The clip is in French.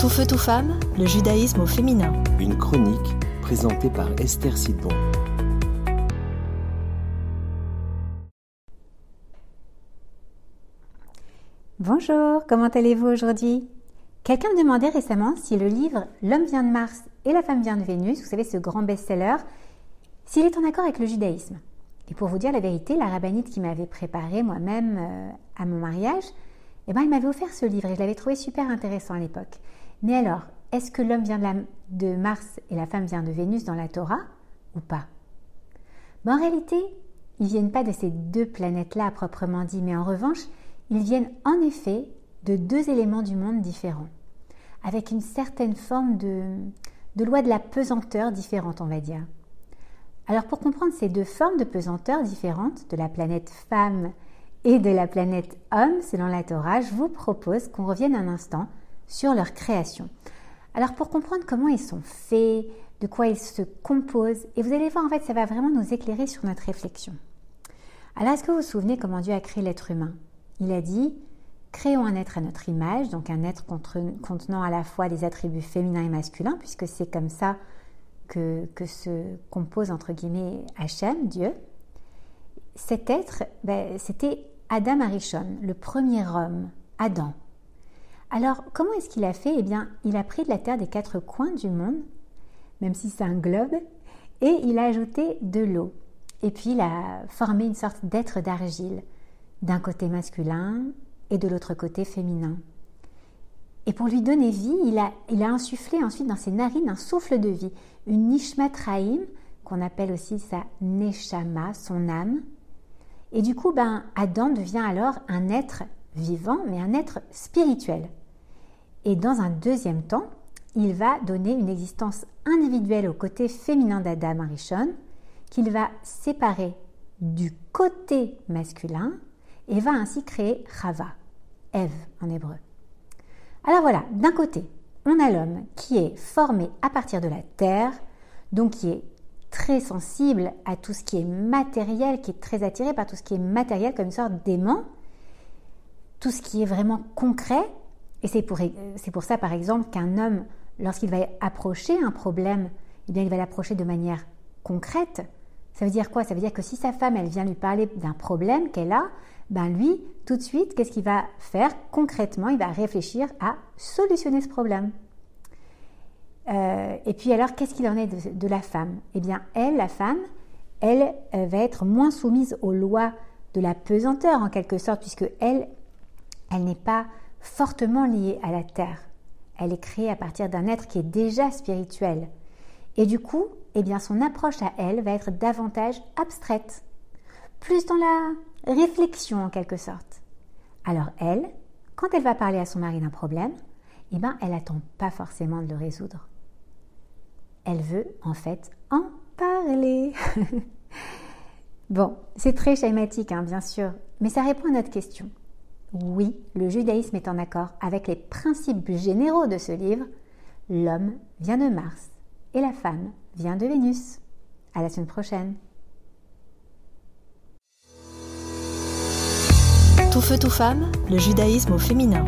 Tout feu, tout femme, le judaïsme au féminin. Une chronique présentée par Esther Sidbon. Bonjour, comment allez-vous aujourd'hui? Quelqu'un me demandait récemment si le livre L'homme vient de Mars et la femme vient de Vénus, vous savez ce grand best-seller, s'il est en accord avec le judaïsme. Et pour vous dire la vérité, la rabbinite qui m'avait préparé moi-même euh, à mon mariage, eh ben, elle m'avait offert ce livre et je l'avais trouvé super intéressant à l'époque. Mais alors, est-ce que l'homme vient de, Mars et la femme vient de Vénus dans la Torah ou pas? En réalité, ils ne viennent pas de ces deux planètes-là proprement dit, mais en revanche, ils viennent en effet de deux éléments du monde différents, avec une certaine forme de loi de la pesanteur différente, on va dire. Alors pour comprendre ces deux formes de pesanteur différentes de la planète femme et de la planète homme selon la Torah, je vous propose qu'on revienne un instant sur leur création. Alors pour comprendre comment ils sont faits, de quoi ils se composent, et vous allez voir en fait ça va vraiment nous éclairer sur notre réflexion. Alors est-ce que vous vous souvenez comment Dieu a créé l'être humain? Il a dit créons un être à notre image, donc un être contenant à la fois des attributs féminins et masculins, puisque c'est comme ça que, se compose entre guillemets Hachem, Dieu. Cet être, ben, c'était Adam Arishon, le premier homme, Adam. Alors, comment est-ce qu'il a fait? Eh bien, il a pris de la terre des quatre coins du monde, même si c'est un globe, et il a ajouté de l'eau. Et puis, il a formé une sorte d'être d'argile, d'un côté masculin et de l'autre côté féminin. Et pour lui donner vie, il a, insufflé ensuite dans ses narines un souffle de vie, une nishmat raïm, qu'on appelle aussi sa neshama, son âme. Et du coup, ben, Adam devient alors un être vivant, mais un être spirituel. Et dans un deuxième temps, il va donner une existence individuelle au côté féminin d'Adam Arishon, qu'il va séparer du côté masculin et va ainsi créer Chava, Ève en hébreu. Alors voilà, d'un côté, on a l'homme qui est formé à partir de la terre, donc qui est très sensible à tout ce qui est matériel, qui est très attiré par tout ce qui est matériel comme une sorte d'aimant, tout ce qui est vraiment concret, et c'est pour, pour, ça, par exemple, qu'un homme, lorsqu'il va approcher un problème, eh bien, il va l'approcher de manière concrète. Ça veut dire quoi? Ça veut dire que si sa femme, elle vient lui parler d'un problème qu'elle a, ben lui, tout de suite, qu'est-ce qu'il va faire? Concrètement Il va réfléchir à solutionner ce problème. Euh, et puis alors, qu'est-ce qu'il en est de, la femme? Eh bien, elle, la femme, elle euh, va être moins soumise aux lois de la pesanteur en quelque sorte, puisque elle, elle n'est pas fortement liée à la terre. Elle est créée à partir d'un être qui est déjà spirituel. Et du coup, eh bien, son approche à elle va être davantage abstraite, plus dans la réflexion en quelque sorte. Alors elle, quand elle va parler à son mari d'un problème, eh ben, elle n'attend pas forcément de le résoudre. Elle veut en fait en parler. bon, c'est très schématique, hein, bien sûr, mais ça répond à notre question. Oui, le judaïsme est en accord avec les principes généraux de ce livre. L'homme vient de Mars et la femme vient de Vénus. À la semaine prochaine. Tout feu, tout femme, le judaïsme au féminin.